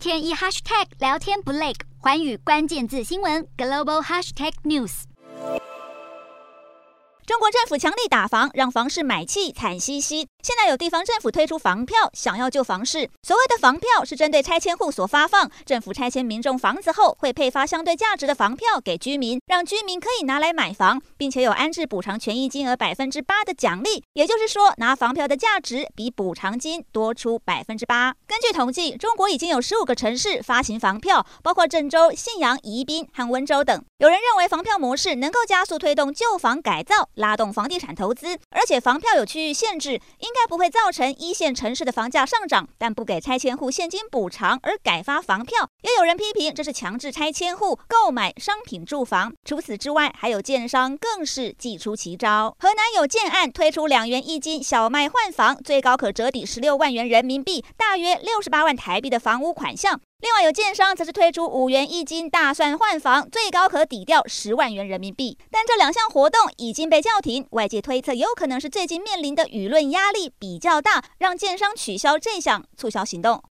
天一 hashtag 聊天不累，环宇关键字新闻 global hashtag news。中国政府强力打房，让房市买气惨兮兮。现在有地方政府推出房票，想要救房市。所谓的房票是针对拆迁户所发放，政府拆迁民众房子后，会配发相对价值的房票给居民，让居民可以拿来买房，并且有安置补偿权益金额百分之八的奖励。也就是说，拿房票的价值比补偿金多出百分之八。根据统计，中国已经有十五个城市发行房票，包括郑州、信阳、宜宾和温州等。有人认为房票模式能够加速推动旧房改造。拉动房地产投资，而且房票有区域限制，应应该不会造成一线城市的房价上涨。但不给拆迁户现金补偿而改发房票，也有人批评这是强制拆迁户购买商品住房。除此之外，还有建商更是祭出奇招。河南有建案推出两元一斤小麦换房，最高可折抵十六万元人民币，大约六十八万台币的房屋款项。另外有建商则是推出五元一斤大蒜换房，最高可抵掉十万元人民币。但这两项活动已经被叫停，外界推测有可能是最近面临的舆论压力比较大，让建商取消这项促销行动。